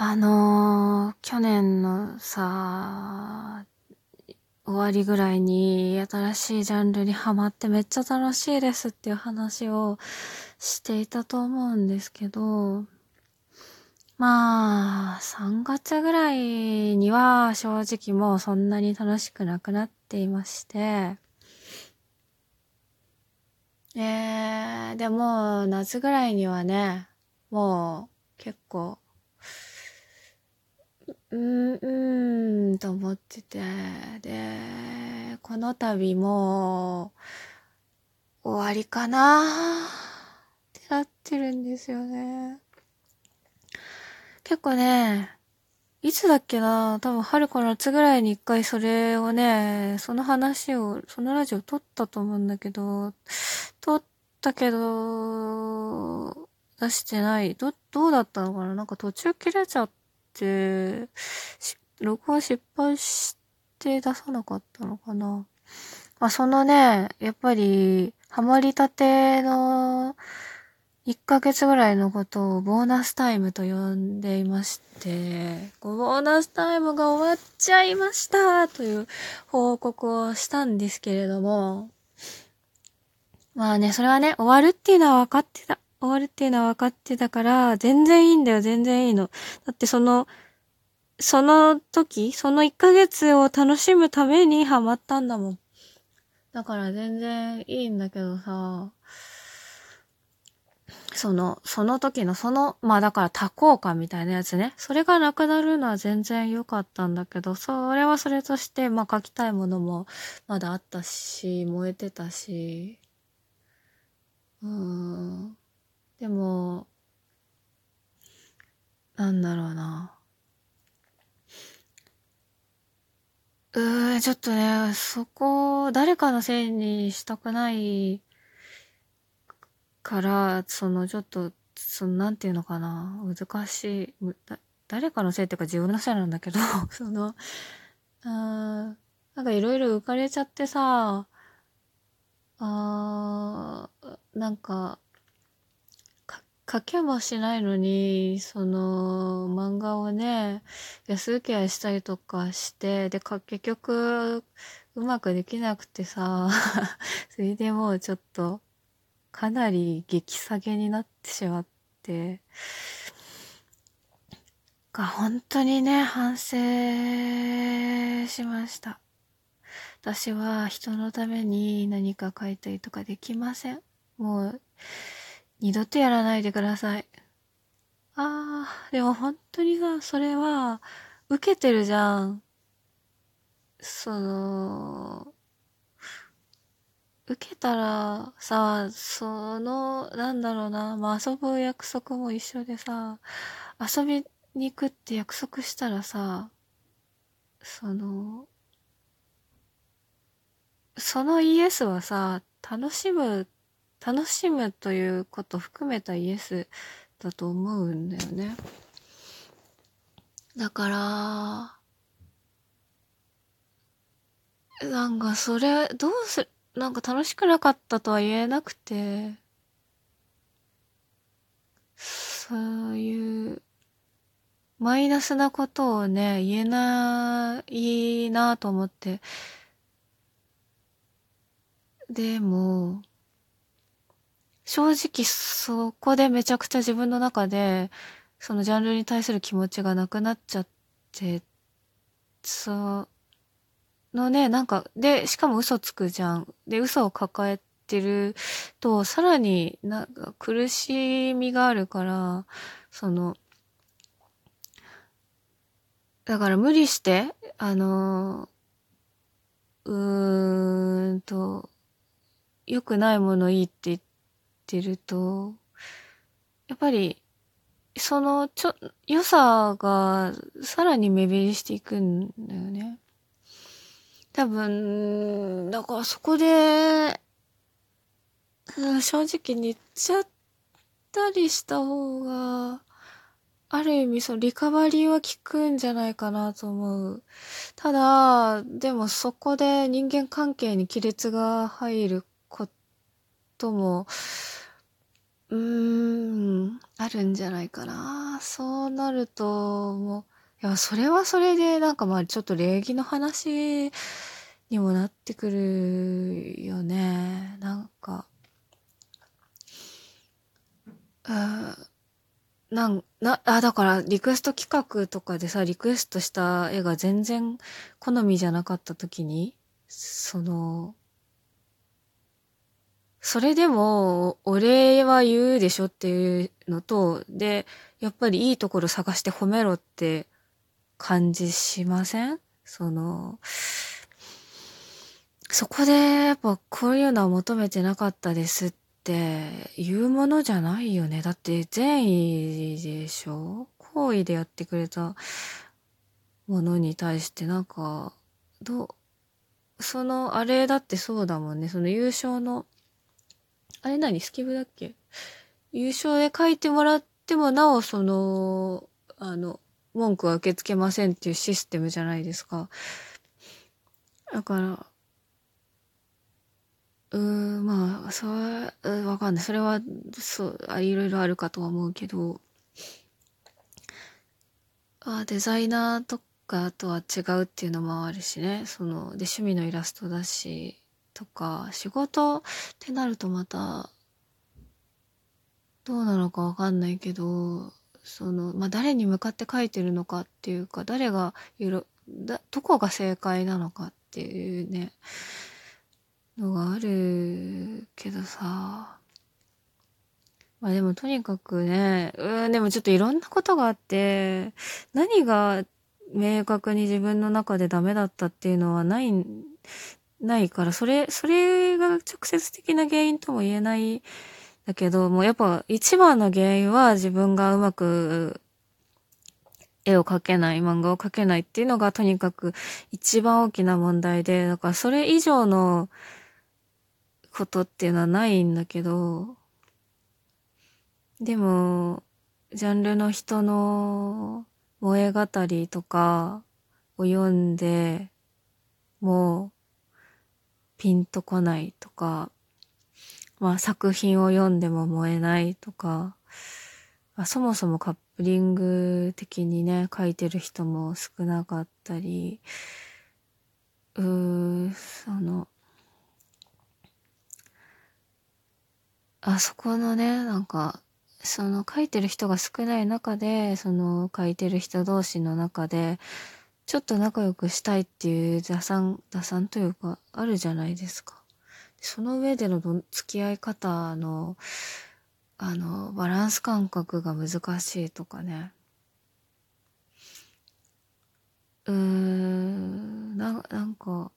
あのー、去年のさ、終わりぐらいに新しいジャンルにハマってめっちゃ楽しいですっていう話をしていたと思うんですけど、まあ、3月ぐらいには正直もうそんなに楽しくなくなっていまして、えー、でも夏ぐらいにはね、もう結構うーん、うん、と思ってて、で、この度も、終わりかなってなってるんですよね。結構ね、いつだっけな多分春か夏ぐらいに一回それをね、その話を、そのラジオ撮ったと思うんだけど、撮ったけど、出してない。ど、どうだったのかななんか途中切れちゃって、録音失敗して出さなかったのかな。まあ、そのね、やっぱり、ハマりたての1ヶ月ぐらいのことをボーナスタイムと呼んでいまして、ボーナスタイムが終わっちゃいましたという報告をしたんですけれども、まあね、それはね、終わるっていうのは分かってた。終わるっていうのは分かってたから、全然いいんだよ、全然いいの。だってその、その時、その1ヶ月を楽しむためにハマったんだもん。だから全然いいんだけどさ、その、その時のその、まあだから多幸感みたいなやつね。それがなくなるのは全然良かったんだけど、それはそれとして、まあ書きたいものもまだあったし、燃えてたし、うーん。でも、なんだろうな。うーん、ちょっとね、そこ、誰かのせいにしたくないから、その、ちょっと、その、なんていうのかな、難しい、誰かのせいっていうか自分のせいなんだけど、その、あなんかいろいろ浮かれちゃってさ、あー、なんか、書けもしないのに、その、漫画をね、安請け合いしたりとかして、で、結局、うまくできなくてさ、それでもうちょっと、かなり激下げになってしまって、が、本当にね、反省しました。私は人のために何か書いたりとかできません。もう、二度とやらないでください。あー、でも本当にさ、それは、受けてるじゃん。その、受けたらさ、その、なんだろうな、まあ遊ぶ約束も一緒でさ、遊びに行くって約束したらさ、その、そのイエスはさ、楽しむ楽しむということ含めたイエスだと思うんだよね。だから、なんかそれ、どうす、なんか楽しくなかったとは言えなくて、そういう、マイナスなことをね、言えないなと思って。でも、正直そこでめちゃくちゃ自分の中で、そのジャンルに対する気持ちがなくなっちゃって、そ、のね、なんか、で、しかも嘘つくじゃん。で、嘘を抱えてると、さらになんか苦しみがあるから、その、だから無理して、あの、うーんと、良くないものいいって言って、てると、やっぱり、その、ちょ、良さがさらに目減りしていくんだよね。多分、だからそこで、正直に言っちゃったりした方が、ある意味そのリカバリーは効くんじゃないかなと思う。ただ、でもそこで人間関係に亀裂が入ることも、うーん、あるんじゃないかな。そうなると、もう、いや、それはそれで、なんかまあ、ちょっと礼儀の話にもなってくるよね。なんか、うん、なん、な、あ、だから、リクエスト企画とかでさ、リクエストした絵が全然好みじゃなかった時に、その、それでも、お礼は言うでしょっていうのと、で、やっぱりいいところ探して褒めろって感じしません？その、そこで、やっぱこういうのは求めてなかったですって言うものじゃないよね。だって善意でしょ？好意でやってくれたものに対してなんか、どう、その、あれだってそうだもんね。その優勝のあれ何？スキブだっけ？優勝で書いてもらってもなおその、あの、文句は受け付けませんっていうシステムじゃないですか。だから、うーん、まあ、そう、わかんない。それは、そう、あいろいろあるかとは思うけど、あデザイナーとかとは違うっていうのもあるしね。その、で、趣味のイラストだし、とか、仕事ってなるとまた、どうなのかわかんないけど、その、まあ、誰に向かって書いてるのかっていうか、誰がゆる、だ、どこが正解なのかっていうね、のがあるけどさ、まあでもとにかくね、うん、でもちょっといろんなことがあって、何が明確に自分の中でダメだったっていうのはないないから、それ、それが直接的な原因とも言えないだけど、もうやっぱ一番の原因は自分がうまく絵を描けない、漫画を描けないっていうのがとにかく一番大きな問題で、だからそれ以上のことっていうのはないんだけど、でも、ジャンルの人の萌え語りとかを読んで、もうピンとこないとか、まあ作品を読んでも燃えないとか、まあ、そもそもカップリング的にね、書いてる人も少なかったり、うー、その、あそこのね、なんか、その書いてる人が少ない中で、その書いてる人同士の中で、ちょっと仲良くしたいっていう打算、打算というか、あるじゃないですか。その上での付き合い方の、あの、バランス感覚が難しいとかね。うーん、な、なんか、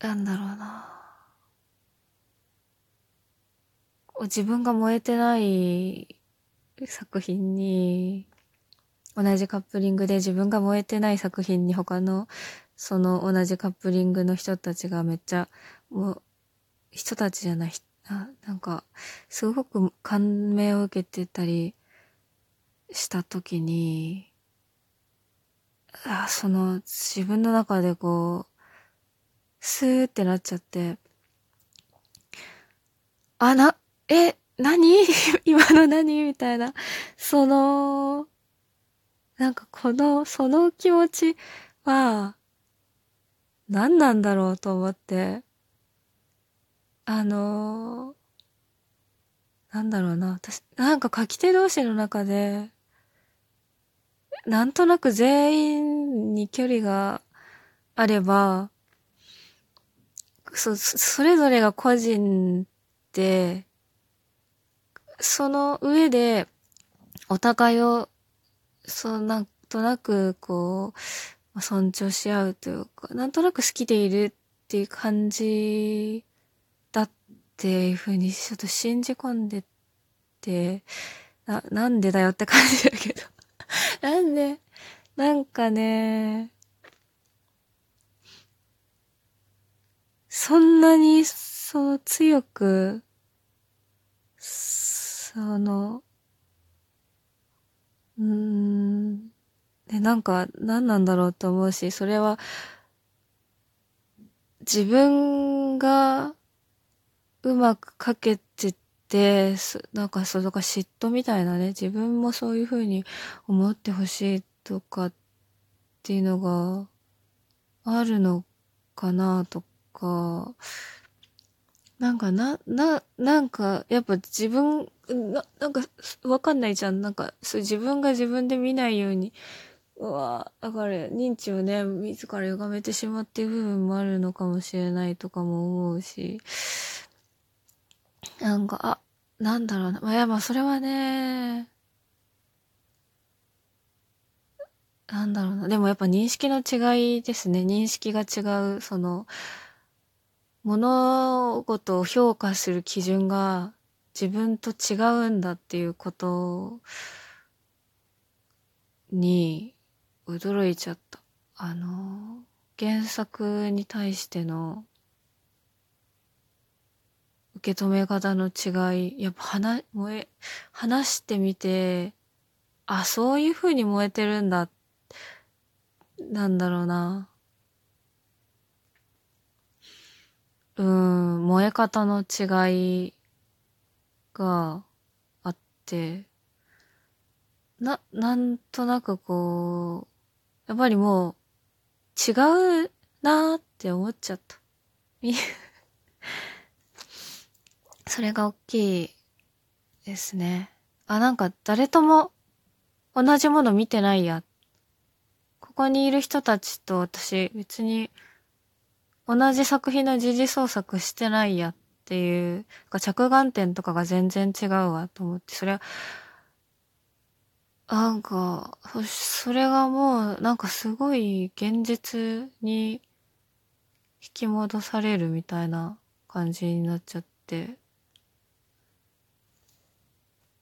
なんだろうな。自分が燃えてない作品に同じカップリングで自分が燃えてない作品に他のその同じカップリングの人たちがめっちゃもう人たちじゃないななんかすごく感銘を受けてたりした時にあその自分の中でこうスーってなっちゃってあなえ何？今の何？みたいなそのなんかこの、その気持ちは、何なんだろうと思って、あのー、なんだろうな、私、なんか書き手同士の中で、なんとなく全員に距離があれば、そ、それぞれが個人で、その上で、お互いをそう、なんとなく、こう、尊重し合うというか、なんとなく好きでいるっていう感じだっていうふうにちょっと信じ込んでて、な、なんでだよって感じだけど。なんで、なんかね、そんなに、そう、強く、その、うん。で、なんか、何なんだろうと思うし、それは、自分がうまく書けてて、なんかそう、だか嫉妬みたいなね、自分もそういう風に思ってほしいとかっていうのがあるのかなとか、なんかな、な、なんか、やっぱ自分、な、なんか、わかんないじゃん。なんか、そう自分が自分で見ないように、うわだから認知をね、自ら歪めてしまっている部分もあるのかもしれないとかも思うし、なんか、あ、なんだろうな。まあ、やっぱそれはね、なんだろうな。でもやっぱ認識の違いですね。認識が違う、その、物事を評価する基準が自分と違うんだっていうことに驚いちゃった。あの、原作に対しての受け止め方の違い、やっぱ話、燃え、話してみて、あ、そういう風に燃えてるんだ、なんだろうな。うん、燃え方の違いがあって、な、なんとなくこう、やっぱりもう違うなーって思っちゃった。それが大きいですね。あ、なんか誰とも同じもの見てないや。ここにいる人たちと私別に同じ作品の時事創作してないやっていう、着眼点とかが全然違うわと思って、それは、なんか、そそれがもう、なんかすごい現実に引き戻されるみたいな感じになっちゃって、